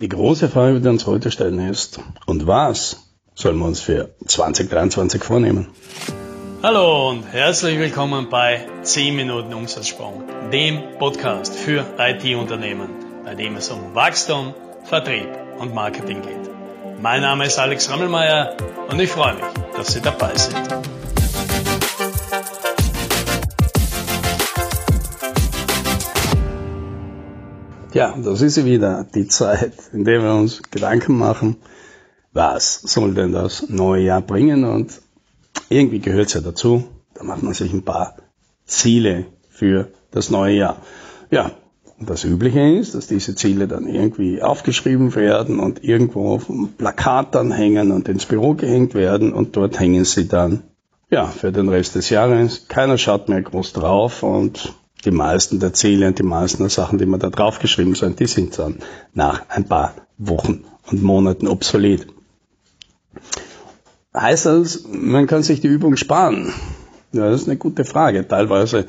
Die große Frage, die wir uns heute stellen ist, und was sollen wir uns für 2023 vornehmen? Hallo und herzlich willkommen bei 10 Minuten Umsatzsprung, dem Podcast für IT-Unternehmen, bei dem es um Wachstum, Vertrieb und Marketing geht. Mein Name ist Alex Rammelmeier und ich freue mich, dass Sie dabei sind. Ja, das ist wieder, die Zeit, in der wir uns Gedanken machen, was soll denn das neue Jahr bringen und irgendwie gehört es ja dazu, da macht man sich ein paar Ziele für das neue Jahr. Ja, und das Übliche ist, dass diese Ziele dann irgendwie aufgeschrieben werden und irgendwo auf einem Plakat dann hängen und ins Büro gehängt werden und dort hängen sie dann, ja, für den Rest des Jahres. Keiner schaut mehr groß drauf und die meisten der Ziele und die meisten der Sachen, die man da draufgeschrieben sind, die sind dann nach ein paar Wochen und Monaten obsolet. Heißt das, man kann sich die Übung sparen? Ja, das ist eine gute Frage. Teilweise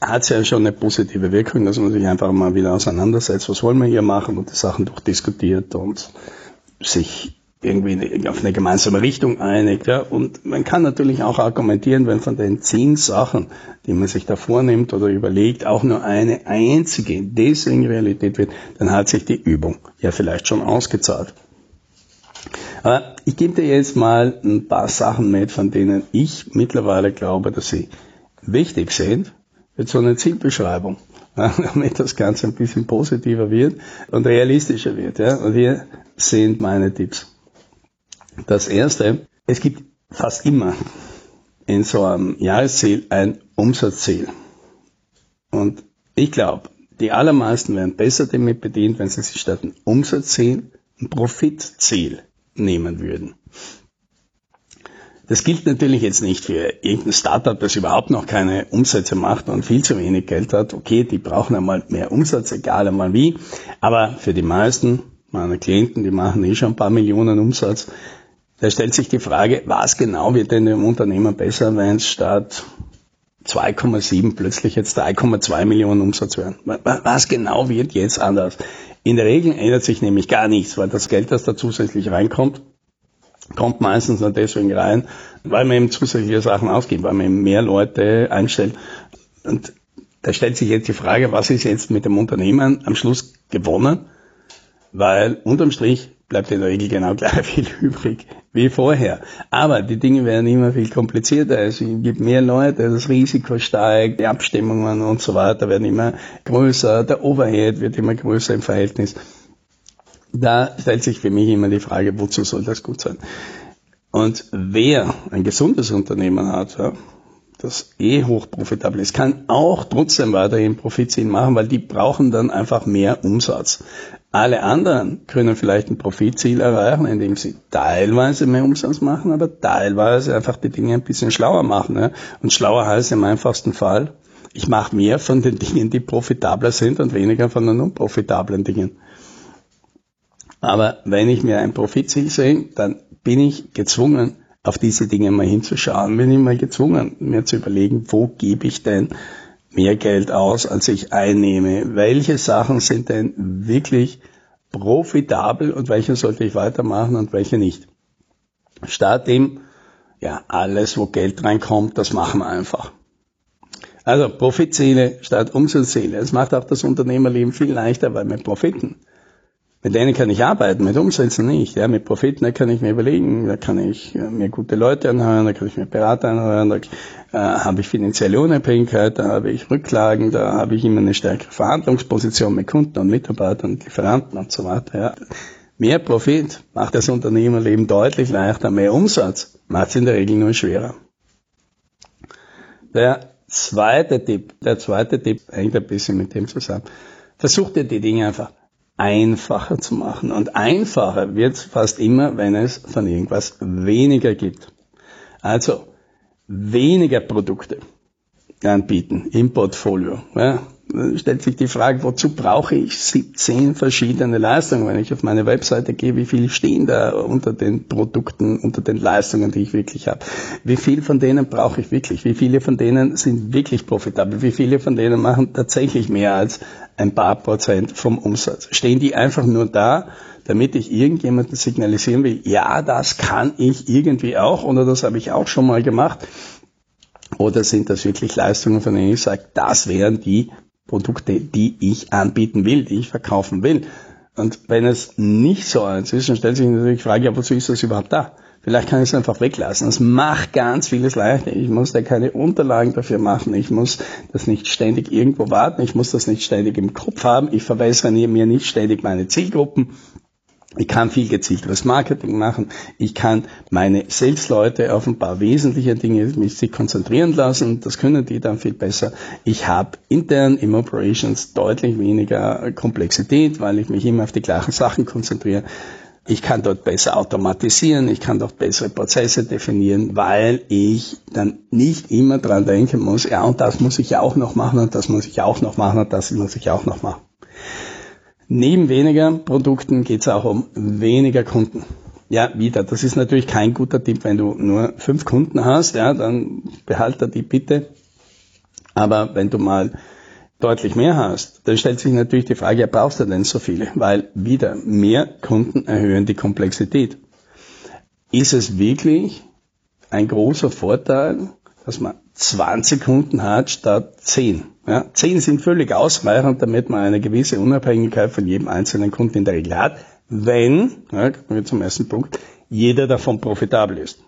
hat es ja schon eine positive Wirkung, dass man sich einfach mal wieder auseinandersetzt, was wollen wir hier machen und die Sachen durchdiskutiert und sich irgendwie auf eine gemeinsame Richtung einigt. Ja. Und man kann natürlich auch argumentieren, wenn von den zehn Sachen, die man sich da vornimmt oder überlegt, auch nur eine einzige deswegen Realität wird, dann hat sich die Übung ja vielleicht schon ausgezahlt. Aber ich gebe dir jetzt mal ein paar Sachen mit, von denen ich mittlerweile glaube, dass sie wichtig sind für so eine Zielbeschreibung, damit das Ganze ein bisschen positiver wird und realistischer wird. Ja? Und hier sind meine Tipps. Das erste, es gibt fast immer in so einem Jahresziel ein Umsatzziel. Und ich glaube, die allermeisten werden besser damit bedient, wenn sie sich statt ein Umsatzziel ein Profitziel nehmen würden. Das gilt natürlich jetzt nicht für irgendein Startup, das überhaupt noch keine Umsätze macht und viel zu wenig Geld hat. Okay, die brauchen einmal mehr Umsatz, egal einmal wie. Aber für die meisten meiner Klienten, die machen eh schon ein paar Millionen Umsatz, da stellt sich die Frage, was genau wird denn dem Unternehmen besser, wenn es statt 2,7 plötzlich jetzt 3,2 Millionen Umsatz werden? Was genau wird jetzt anders? In der Regel ändert sich nämlich gar nichts, weil das Geld, das da zusätzlich reinkommt, kommt meistens nur deswegen rein, weil man eben zusätzliche Sachen ausgibt, weil man eben mehr Leute einstellt. Und da stellt sich jetzt die Frage, was ist jetzt mit dem Unternehmen am Schluss gewonnen? Weil unterm Strich bleibt in der Regel genau gleich viel übrig wie vorher. Aber die Dinge werden immer viel komplizierter. Es gibt mehr Leute, das Risiko steigt, die Abstimmungen und so weiter werden immer größer, der Overhead wird immer größer im Verhältnis. Da stellt sich für mich immer die Frage, wozu soll das gut sein? Und wer ein gesundes Unternehmen hat, ja, das eh hochprofitabel ist, kann auch trotzdem weiterhin Profitziehen machen, weil die brauchen dann einfach mehr Umsatz. Alle anderen können vielleicht ein Profitziel erreichen, indem sie teilweise mehr Umsatz machen, aber teilweise einfach die Dinge ein bisschen schlauer machen. Ja. Und schlauer heißt im einfachsten Fall, ich mache mehr von den Dingen, die profitabler sind und weniger von den unprofitablen Dingen. Aber wenn ich mir ein Profitziel sehe, dann bin ich gezwungen, auf diese Dinge mal hinzuschauen, bin ich mal gezwungen, mir zu überlegen, wo gebe ich denn mehr Geld aus, als ich einnehme? Welche Sachen sind denn wirklich profitabel und welche sollte ich weitermachen und welche nicht? Statt dem, ja, alles, wo Geld reinkommt, das machen wir einfach. Also Profitziele statt Umsatzziele. Es macht auch das Unternehmerleben viel leichter, weil mit Profiten mit denen kann ich arbeiten, mit Umsätzen nicht. Ja, mit Profiten, da kann ich mir überlegen, da kann ich äh, mir gute Leute anhören, da kann ich mir Berater anhören, da äh, habe ich finanzielle Unabhängigkeit, da habe ich Rücklagen, da habe ich immer eine stärkere Verhandlungsposition mit Kunden und Mitarbeitern und Lieferanten und so weiter. Ja. Mehr Profit macht das Unternehmerleben deutlich leichter, mehr Umsatz macht es in der Regel nur schwerer. Der zweite Tipp, der zweite Tipp hängt ein bisschen mit dem zusammen. Versucht ihr die Dinge einfach einfacher zu machen. Und einfacher wird es fast immer, wenn es von irgendwas weniger gibt. Also weniger Produkte anbieten im Portfolio. Ja, stellt sich die Frage, wozu brauche ich 17 verschiedene Leistungen? Wenn ich auf meine Webseite gehe, wie viel stehen da unter den Produkten, unter den Leistungen, die ich wirklich habe? Wie viel von denen brauche ich wirklich? Wie viele von denen sind wirklich profitabel? Wie viele von denen machen tatsächlich mehr als ein paar Prozent vom Umsatz. Stehen die einfach nur da, damit ich irgendjemanden signalisieren will, ja, das kann ich irgendwie auch oder das habe ich auch schon mal gemacht. Oder sind das wirklich Leistungen, von denen ich sage, das wären die Produkte, die ich anbieten will, die ich verkaufen will. Und wenn es nicht so eins ist, dann stellt sich natürlich die Frage, ja, wozu ist das überhaupt da? Vielleicht kann ich es einfach weglassen. Das macht ganz vieles leichter. Ich muss da keine Unterlagen dafür machen. Ich muss das nicht ständig irgendwo warten. Ich muss das nicht ständig im Kopf haben. Ich verbessere mir nicht ständig meine Zielgruppen. Ich kann viel gezielteres Marketing machen. Ich kann meine Selbstleute auf ein paar wesentliche Dinge mich sich konzentrieren lassen. Das können die dann viel besser. Ich habe intern im Operations deutlich weniger Komplexität, weil ich mich immer auf die gleichen Sachen konzentriere. Ich kann dort besser automatisieren, ich kann dort bessere Prozesse definieren, weil ich dann nicht immer dran denken muss, ja, und das muss ich ja auch noch machen und das muss ich auch noch machen und das muss ich auch noch machen. Neben weniger Produkten geht es auch um weniger Kunden. Ja, wieder, das ist natürlich kein guter Tipp, wenn du nur fünf Kunden hast, ja, dann behalte die bitte. Aber wenn du mal deutlich mehr hast, dann stellt sich natürlich die Frage, ja, brauchst du denn so viele? Weil wieder mehr Kunden erhöhen die Komplexität. Ist es wirklich ein großer Vorteil, dass man 20 Kunden hat statt 10? Ja, zehn sind völlig ausreichend, damit man eine gewisse Unabhängigkeit von jedem einzelnen Kunden in der Regel hat, wenn, ja, kommen wir zum ersten Punkt, jeder davon profitabel ist.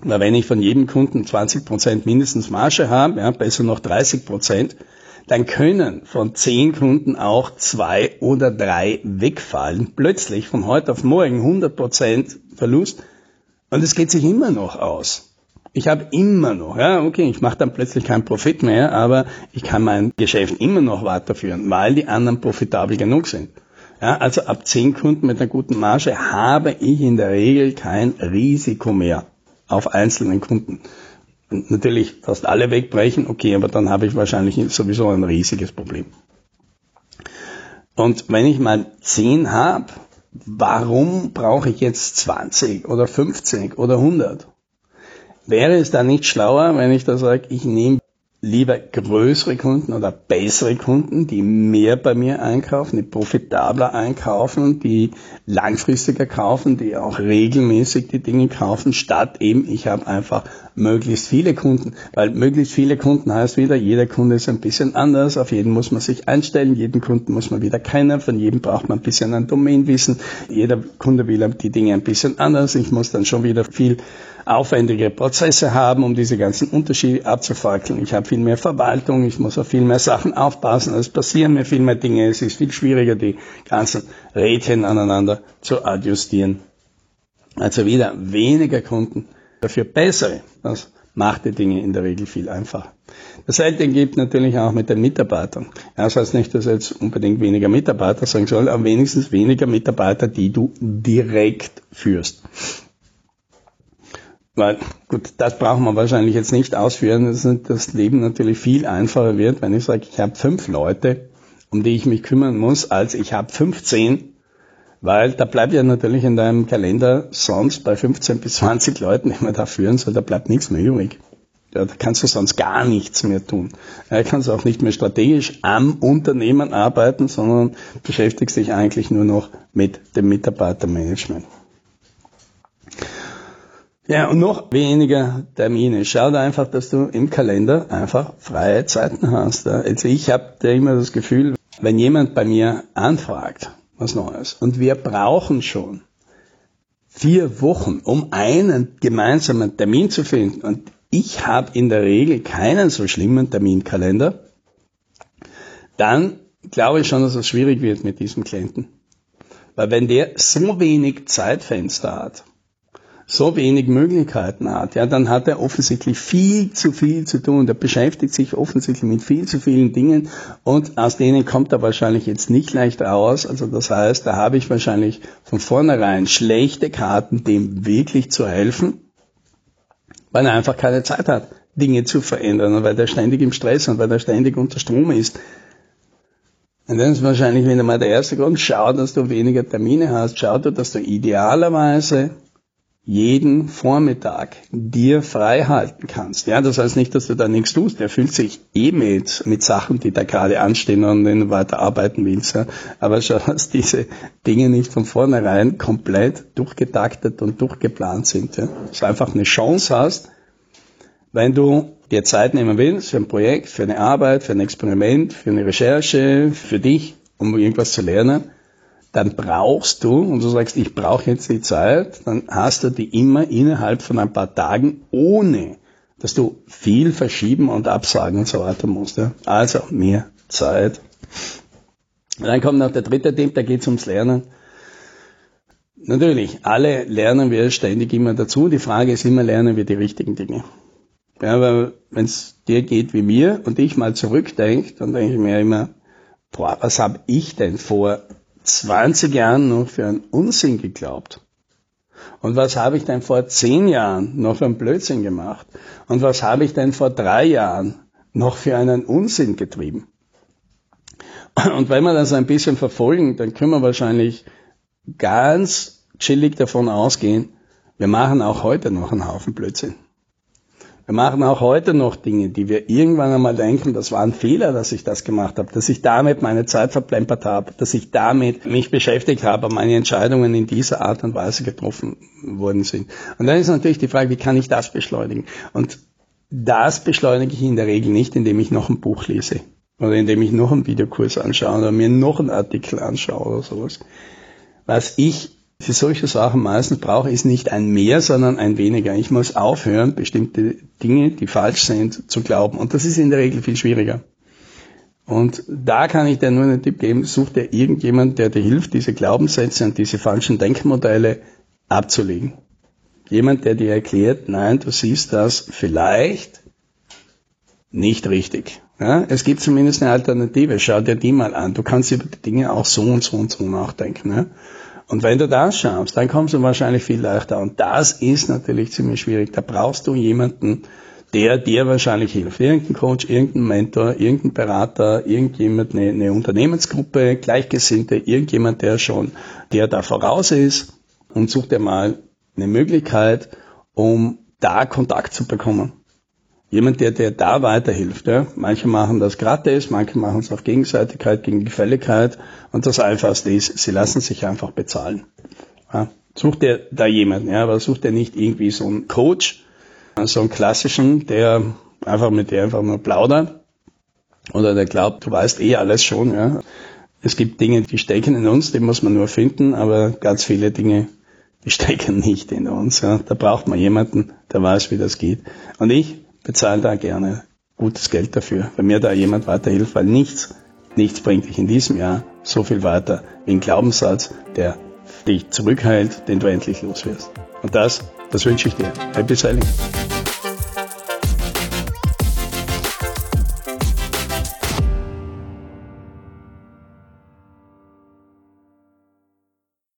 Weil wenn ich von jedem Kunden 20 Prozent mindestens Marge habe, ja, besser noch 30%, Prozent, dann können von zehn Kunden auch zwei oder drei wegfallen. Plötzlich von heute auf morgen 100 Prozent Verlust. Und es geht sich immer noch aus. Ich habe immer noch, ja, okay, ich mache dann plötzlich keinen Profit mehr, aber ich kann mein Geschäft immer noch weiterführen, weil die anderen profitabel genug sind. Ja, also ab zehn Kunden mit einer guten Marge habe ich in der Regel kein Risiko mehr auf einzelnen Kunden. Und natürlich fast alle wegbrechen, okay, aber dann habe ich wahrscheinlich sowieso ein riesiges Problem. Und wenn ich mal zehn habe, warum brauche ich jetzt 20 oder 50 oder 100? Wäre es da nicht schlauer, wenn ich da sage, ich nehme lieber größere Kunden oder bessere Kunden, die mehr bei mir einkaufen, die profitabler einkaufen, die langfristiger kaufen, die auch regelmäßig die Dinge kaufen, statt eben, ich habe einfach möglichst viele Kunden, weil möglichst viele Kunden heißt wieder, jeder Kunde ist ein bisschen anders, auf jeden muss man sich einstellen, jeden Kunden muss man wieder kennen, von jedem braucht man ein bisschen ein Domainwissen, jeder Kunde will die Dinge ein bisschen anders, ich muss dann schon wieder viel aufwendige Prozesse haben, um diese ganzen Unterschiede abzufackeln. Ich habe viel mehr Verwaltung, ich muss auf viel mehr Sachen aufpassen, es passieren mir viel mehr Dinge, es ist viel schwieriger, die ganzen Rädchen aneinander zu adjustieren. Also wieder weniger Kunden, dafür bessere. Das macht die Dinge in der Regel viel einfacher. Dasselbe gibt natürlich auch mit den Mitarbeitern. das heißt nicht, dass jetzt unbedingt weniger Mitarbeiter sein soll, aber wenigstens weniger Mitarbeiter, die du direkt führst. Weil, gut, das brauchen wir wahrscheinlich jetzt nicht ausführen, dass das Leben natürlich viel einfacher wird, wenn ich sage, ich habe fünf Leute, um die ich mich kümmern muss, als ich habe 15, weil da bleibt ja natürlich in deinem Kalender sonst bei 15 bis 20 Leuten, die man da führen soll, da bleibt nichts mehr übrig. Ja, da kannst du sonst gar nichts mehr tun. Da kannst du auch nicht mehr strategisch am Unternehmen arbeiten, sondern beschäftigst dich eigentlich nur noch mit dem Mitarbeitermanagement. Ja, und noch weniger Termine. Schau da einfach, dass du im Kalender einfach freie Zeiten hast. Also ich habe da immer das Gefühl, wenn jemand bei mir anfragt, was Neues, und wir brauchen schon vier Wochen, um einen gemeinsamen Termin zu finden, und ich habe in der Regel keinen so schlimmen Terminkalender, dann glaube ich schon, dass es schwierig wird mit diesem Klienten. Weil wenn der so wenig Zeitfenster hat, so wenig Möglichkeiten hat, ja, dann hat er offensichtlich viel zu viel zu tun. Der beschäftigt sich offensichtlich mit viel zu vielen Dingen und aus denen kommt er wahrscheinlich jetzt nicht leicht raus. Also das heißt, da habe ich wahrscheinlich von vornherein schlechte Karten, dem wirklich zu helfen, weil er einfach keine Zeit hat, Dinge zu verändern und weil er ständig im Stress und weil er ständig unter Strom ist. Und dann ist wahrscheinlich wieder mal der erste Grund, schau, dass du weniger Termine hast, schau, dass du idealerweise jeden Vormittag dir frei halten kannst. Ja, das heißt nicht, dass du da nichts tust. Der fühlt sich eh mit, mit Sachen, die da gerade anstehen und den du weiter arbeiten willst. Ja. Aber schau, dass diese Dinge nicht von vornherein komplett durchgetaktet und durchgeplant sind. Ja. Dass du einfach eine Chance hast, wenn du dir Zeit nehmen willst für ein Projekt, für eine Arbeit, für ein Experiment, für eine Recherche, für dich, um irgendwas zu lernen, dann brauchst du, und du sagst, ich brauche jetzt die Zeit, dann hast du die immer innerhalb von ein paar Tagen, ohne dass du viel verschieben und absagen und so weiter musst. Ja? Also mehr Zeit. dann kommt noch der dritte Tipp, da geht es ums Lernen. Natürlich, alle lernen wir ständig immer dazu. Die Frage ist immer, lernen wir die richtigen Dinge. Ja, weil wenn es dir geht wie mir und ich mal zurückdenke, dann denke ich mir immer, boah, was habe ich denn vor 20 Jahren noch für einen Unsinn geglaubt? Und was habe ich denn vor 10 Jahren noch für einen Blödsinn gemacht? Und was habe ich denn vor drei Jahren noch für einen Unsinn getrieben? Und wenn wir das ein bisschen verfolgen, dann können wir wahrscheinlich ganz chillig davon ausgehen, wir machen auch heute noch einen Haufen Blödsinn. Wir machen auch heute noch Dinge, die wir irgendwann einmal denken, das war ein Fehler, dass ich das gemacht habe, dass ich damit meine Zeit verplempert habe, dass ich damit mich beschäftigt habe, meine Entscheidungen in dieser Art und Weise getroffen worden sind. Und dann ist natürlich die Frage, wie kann ich das beschleunigen? Und das beschleunige ich in der Regel nicht, indem ich noch ein Buch lese oder indem ich noch einen Videokurs anschaue oder mir noch einen Artikel anschaue oder sowas. Was ich für solche Sachen meistens brauche, ist nicht ein mehr, sondern ein weniger. Ich muss aufhören, bestimmte Dinge, die falsch sind, zu glauben. Und das ist in der Regel viel schwieriger. Und da kann ich dir nur einen Tipp geben, such dir irgendjemand, der dir hilft, diese Glaubenssätze und diese falschen Denkmodelle abzulegen. Jemand, der dir erklärt, nein, du siehst das vielleicht nicht richtig. Ja, es gibt zumindest eine Alternative. Schau dir die mal an. Du kannst über die Dinge auch so und so und so nachdenken. Ja? Und wenn du das schaffst, dann kommst du wahrscheinlich viel leichter. Und das ist natürlich ziemlich schwierig. Da brauchst du jemanden, der dir wahrscheinlich hilft. Irgendein Coach, irgendein Mentor, irgendein Berater, irgendjemand, eine, eine Unternehmensgruppe, Gleichgesinnte, irgendjemand, der schon, der da voraus ist und such dir mal eine Möglichkeit, um da Kontakt zu bekommen. Jemand, der dir da weiterhilft. Ja? Manche machen das gratis, manche machen es auf Gegenseitigkeit, gegen Gefälligkeit. Und das Einfachste ist, sie lassen sich einfach bezahlen. Ja? Such dir da jemanden, ja, aber such dir nicht irgendwie so einen Coach, so einen klassischen, der einfach mit dir einfach nur plaudert. Oder der glaubt, du weißt eh alles schon. Ja? Es gibt Dinge, die stecken in uns, die muss man nur finden, aber ganz viele Dinge, die stecken nicht in uns. Ja? Da braucht man jemanden, der weiß, wie das geht. Und ich bezahle da gerne gutes Geld dafür, wenn mir da jemand weiterhilft, weil nichts, nichts bringt dich in diesem Jahr so viel weiter wie ein Glaubenssatz, der dich zurückhält, den du endlich los wirst. Und das, das wünsche ich dir. Happy Selling.